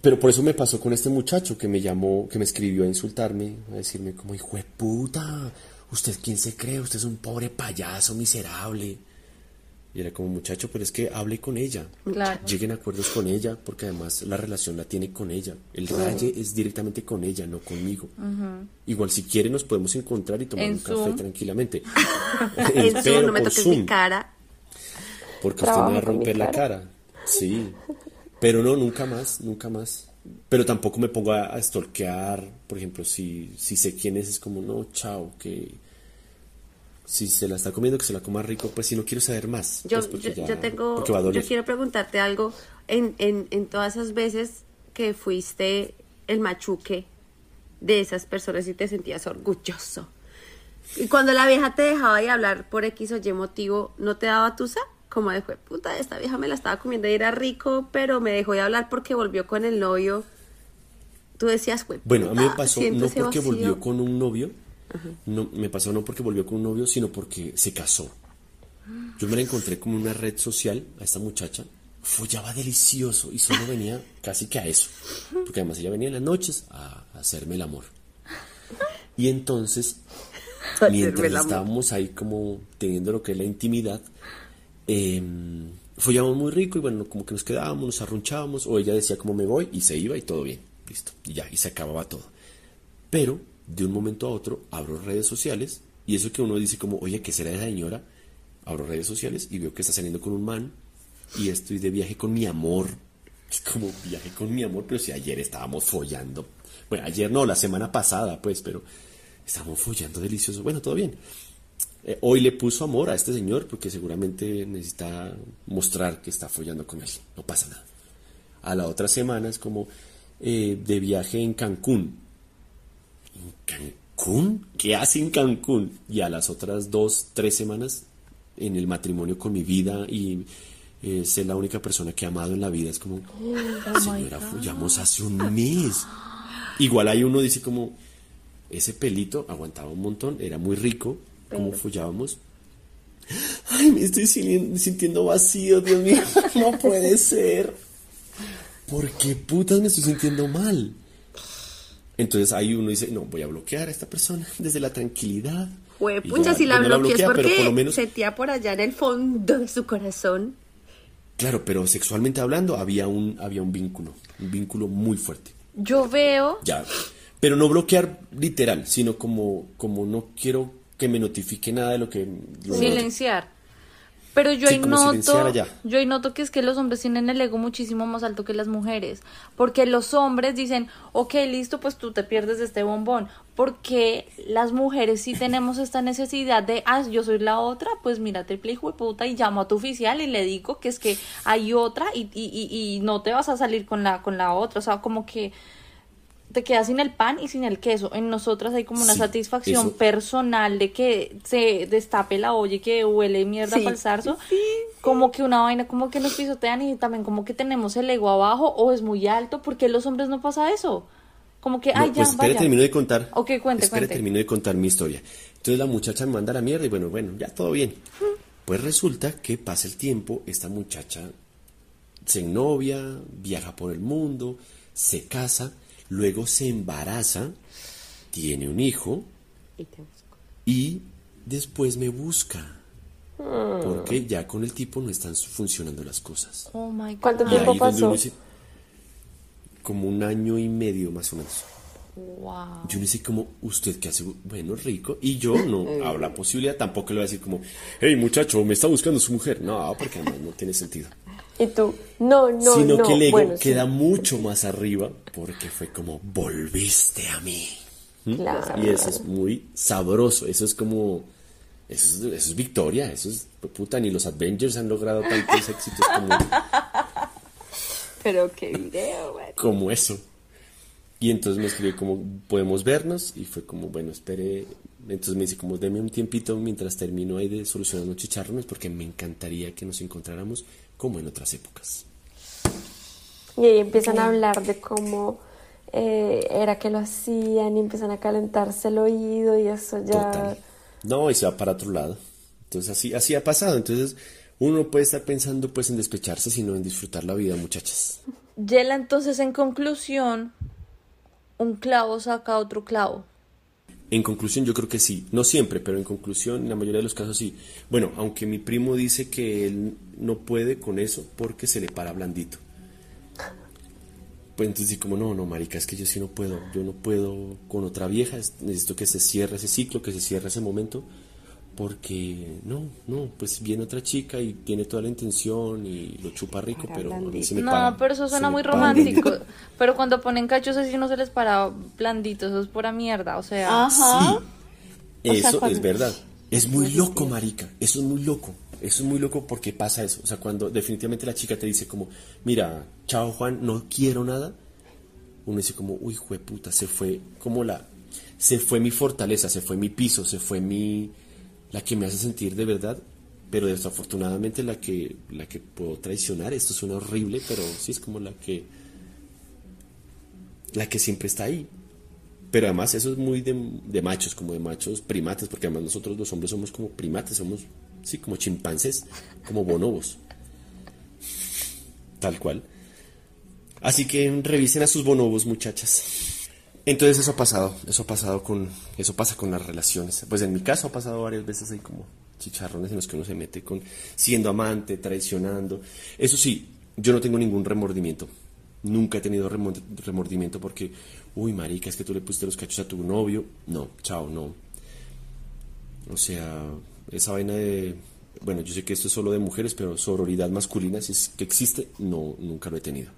Pero por eso me pasó con este muchacho que me llamó, que me escribió a insultarme, a decirme como, hijo de puta, ¿usted quién se cree? Usted es un pobre payaso miserable. Y era como, muchacho, pero es que hable con ella. Claro. Lleguen a acuerdos con ella, porque además la relación la tiene con ella. El raye es directamente con ella, no conmigo. Igual si quiere nos podemos encontrar y tomar En un café tranquilamente. En Pero Zoom, no me toques Zoom, mi cara. Porque usted me va a romper la cara. cara. Sí. Pero no, nunca más, nunca más. Pero tampoco me pongo a, a stalkear, por ejemplo, si, si sé quién es, es como, no, chao, que si se la está comiendo, que se la coma rico, pues si no quiero saber más. Yo, pues, yo, ya- yo tengo, yo quiero preguntarte algo en, en, en todas esas veces que fuiste el machuque de esas personas y te sentías orgulloso. Y cuando la vieja te dejaba de hablar por X o Y motivo, ¿no te daba tusa? Como de "Jue puta, esta vieja me la estaba comiendo y era rico, pero me dejó de hablar porque volvió con el novio. Tú decías, "Jue Bueno, a mí me pasó no porque vacío". volvió con un novio, no, me pasó no porque volvió con un novio, sino porque se casó. Yo me la encontré como una red social a esta muchacha, follaba delicioso y solo venía casi que a eso, porque además ella venía en las noches a, a hacerme el amor. Y entonces, mientras amor. estábamos ahí como teniendo lo que es la intimidad, eh, follamos muy rico y bueno, como que nos quedábamos, nos arrunchábamos, o ella decía como me voy y se iba y todo bien, listo, y ya, y se acababa todo. Pero de un momento a otro abro redes sociales y eso que uno dice como, oye, ¿qué será esa señora? Abro redes sociales y veo que está saliendo con un man y estoy de viaje con mi amor. Es como viaje con mi amor, pero si ayer estábamos follando. Bueno, ayer no, la semana pasada, pues, pero estábamos follando delicioso. Bueno, todo bien. Eh, hoy le puso amor a este señor porque seguramente necesita mostrar que está follando con él. No pasa nada. A la otra semana es como eh, de viaje en Cancún. ¿En Cancún? ¿Qué hace en Cancún? Y a las otras dos, tres semanas en el matrimonio con mi vida y eh, ser la única persona que he amado en la vida. Es como, señora, follamos hace un mes. Igual hay uno dice como, ese pelito aguantaba un montón, era muy rico, como follábamos. Ay, me estoy sin- sintiendo vacío, Dios mío, no puede ser. ¿Por qué putas me estoy sintiendo mal? Entonces ahí uno dice, no, voy a bloquear a esta persona desde la tranquilidad. Jue Y pucha, si la pues no bloquees bloquea, pero porque por lo menos, sentía por allá en el fondo de su corazón. claro, pero sexualmente hablando había un, había un vínculo, un vínculo muy fuerte. Yo veo, Ya. Pero no bloquear literal, sino como, como no quiero que me notifique nada de lo que... lo- silenciar. Pero yo Sí, ahí noto, yo ahí noto que es que los hombres tienen el ego muchísimo más alto que las mujeres, porque los hombres dicen, ok, listo, pues tú te pierdes de este bombón, porque las mujeres sí tenemos esta necesidad de, ah, yo soy la otra, pues mira, triple hijo de puta y llamo a tu oficial y le digo que es que hay otra y, y, y, y no te vas a salir con la, con la otra, o sea, como que te quedas sin el pan y sin el queso. En nosotras hay como una Sí, satisfacción eso. personal de que se destape la olla y que huele mierda Sí, para el zarzo. Como que una vaina, como que nos pisotean y también como que tenemos el ego abajo o es muy alto. porque los hombres no pasa eso? Como que, No, ay, ya, pues espere, vaya. termino de contar. Ok, cuente, Espere, cuente. termino de contar mi historia. Entonces la muchacha me manda a la mierda y bueno, bueno, ya todo bien. Pues resulta que pasa el tiempo, esta muchacha se novia, viaja por el mundo, se casa, luego se embaraza, tiene un hijo Y te busco. y después me busca. Porque ya con el tipo no están funcionando las cosas. Oh my God. ¿Cuánto tiempo pasó? dice, como un año y medio más o menos. Wow. Yo no sé como, ¿usted qué hace? Bueno, rico. Y yo no hago la posibilidad, tampoco le voy a decir como, hey muchacho, me está buscando su mujer. No, porque además no tiene sentido. Y tú, no, no, Sino no. que el ego bueno, sí, queda mucho más arriba porque fue como, volviste a mí. ¿Mm? Claro. Y eso es muy sabroso. Eso es como, eso es, eso es victoria. Eso es, puta, ni los Avengers han logrado tantos éxitos como, Pero qué video, güey. como eso. Y entonces me escribió como, podemos vernos, y fue como, bueno, espere. Entonces me dice como, deme un tiempito mientras termino ahí de solucionar los chicharrones, porque me encantaría que nos encontráramos como en otras épocas. Y ahí empiezan a hablar de cómo eh, era que lo hacían y empiezan a calentarse el oído y eso ya... Total. No, y se va para otro lado. Entonces así, así ha pasado. Entonces uno no puede estar pensando pues en despecharse, sino en disfrutar la vida, muchachas. Yela, entonces, en conclusión, un clavo saca otro clavo. En conclusión, yo creo que sí. No siempre, pero en conclusión, en la mayoría de los casos sí. Bueno, aunque mi primo dice que él no puede con eso porque se le para blandito. Pues entonces sí, como no, no, marica, es que yo sí no puedo. Yo no puedo con otra vieja. es- Necesito que se cierre ese ciclo, que se cierre ese momento. Porque no, no, pues viene otra chica y tiene toda la intención y lo chupa rico, Para pero a mí se me No, para- pero eso suena muy romántico. Pero cuando ponen cachos así no se les para blandito, eso es pura mierda. O sea, Ajá. Sí, O sea, eso cuando- es verdad. Es muy loco, marica. Eso es muy loco. Eso es muy loco porque pasa eso. O sea, cuando definitivamente la chica te dice como, mira, chao Juan, no quiero nada. Uno dice como, uy, puta, se fue como la, se fue mi fortaleza, se fue mi piso, se fue mi, la que me hace sentir de verdad. Pero desafortunadamente la que, la que puedo traicionar, esto suena horrible, pero sí es como la que, la que siempre está ahí. Pero además eso es muy de, de machos, como de machos primates, porque además nosotros los hombres somos como primates, somos, sí, como chimpancés, como bonobos. Tal cual. Así que revisen a sus bonobos, muchachas. Entonces eso ha pasado, eso ha pasado con, eso pasa con las relaciones. Pues en mi caso ha pasado varias veces ahí como chicharrones en los que uno se mete con siendo amante, traicionando. Eso sí, yo no tengo ningún remordimiento. Nunca he tenido remor- remordimiento porque, uy, marica, es que tú le pusiste los cachos a tu novio. No, chao, no. O sea, esa vaina de, bueno, yo sé que esto es solo de mujeres, pero sororidad masculina, si es que existe, no, nunca lo he tenido.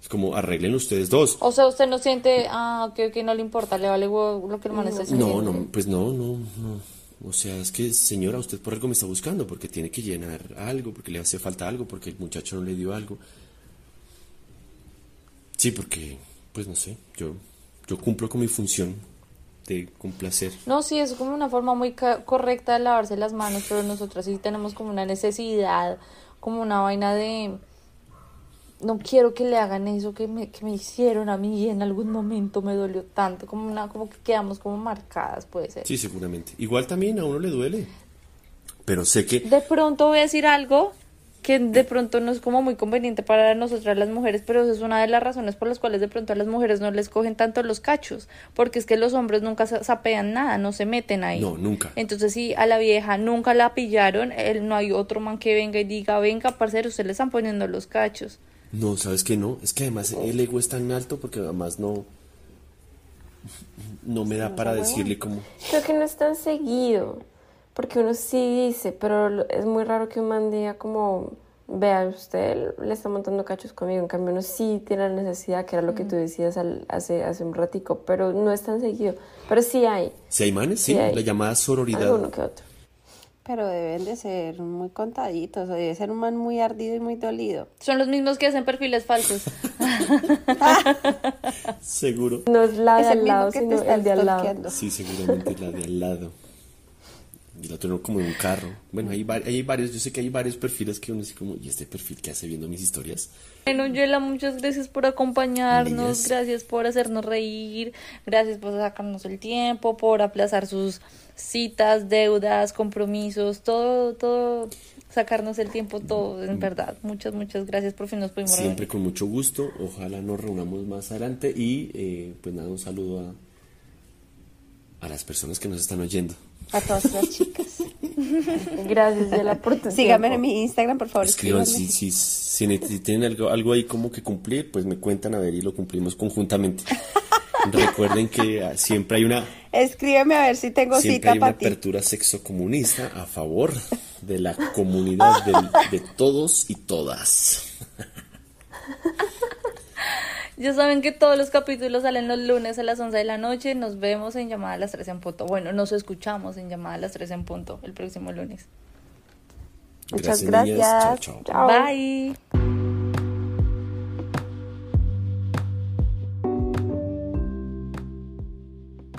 Es como arreglen ustedes dos. o sea, usted no siente, ah, que no le importa, le vale lo que el man está haciendo. No, no, pues no, no, no. O sea, es que señora, usted por algo me está buscando, porque tiene que llenar algo, porque le hace falta algo, porque el muchacho no le dio algo. Sí, porque, pues no sé, yo, yo cumplo con mi función de complacer. No, sí, es como una forma muy ca- correcta de lavarse las manos, pero nosotras sí tenemos como una necesidad, como una vaina de... No quiero que le hagan eso que me, que me hicieron a mí y en algún momento me dolió tanto, como una, como que quedamos como marcadas, puede ser. Sí, seguramente. Igual también a uno le duele. Pero sé que De pronto voy a decir algo que de pronto no es como muy conveniente para nosotras las mujeres, pero eso es una de las razones por las cuales de pronto a las mujeres no les cogen tanto los cachos, porque es que los hombres nunca sa- sapean nada, no se meten ahí. No, nunca. Entonces si a la vieja nunca la pillaron, él, no hay otro man que venga y diga, venga, parcero, usted le están poniendo los cachos. No, ¿sabes que no? Es que además el ego es tan alto porque además no no me da para decirle como Creo que no es tan seguido, porque uno sí dice, pero es muy raro que un man diga como, vea, usted le está montando cachos conmigo, en cambio uno sí tiene la necesidad, que era lo que tú decías al- hace, hace un ratico, pero no es tan seguido, pero sí hay, si hay manes, sí, Sí hay. la llamada sororidad. alguno que otro. Pero deben de ser muy contaditos, o debe ser un man muy ardido y muy dolido. Son los mismos que hacen perfiles falsos. Seguro. No es la de Es al lado, sino el de al lado. Sí, seguramente la de al lado. Y la no como en un carro. Bueno, hay, hay varios, yo sé que hay varios perfiles que uno dice como, ¿y este perfil que hace viendo mis historias? Bueno, Yela, muchas gracias por acompañarnos, gracias por hacernos reír, gracias por sacarnos el tiempo, por aplazar sus citas, deudas, compromisos, todo, todo, sacarnos el tiempo, todo, en verdad. Muchas, muchas gracias, por fin nos pudimos Mm. Siempre reunir. con mucho gusto. Ojalá nos reunamos más adelante. Y eh, pues nada, un saludo a, a las personas que nos están oyendo. A todas las chicas. Gracias, Yela, por tu Síganme en mi Instagram, por favor. Escriban si, si, algo, algo ahí como que cumplir, pues me cuentan a ver y lo cumplimos conjuntamente. Recuerden que ah, siempre hay una Escríbeme a ver si tengo siempre cita hay una para apertura sexocomunista a favor de la comunidad del- de todos y todas. Ya saben que todos los capítulos salen los lunes a las 11 de la noche. Nos vemos en llamada a las 3 en punto. Bueno, nos escuchamos en llamada a las 3 en punto el próximo lunes. Muchas gracias. chao. Chao. Bye.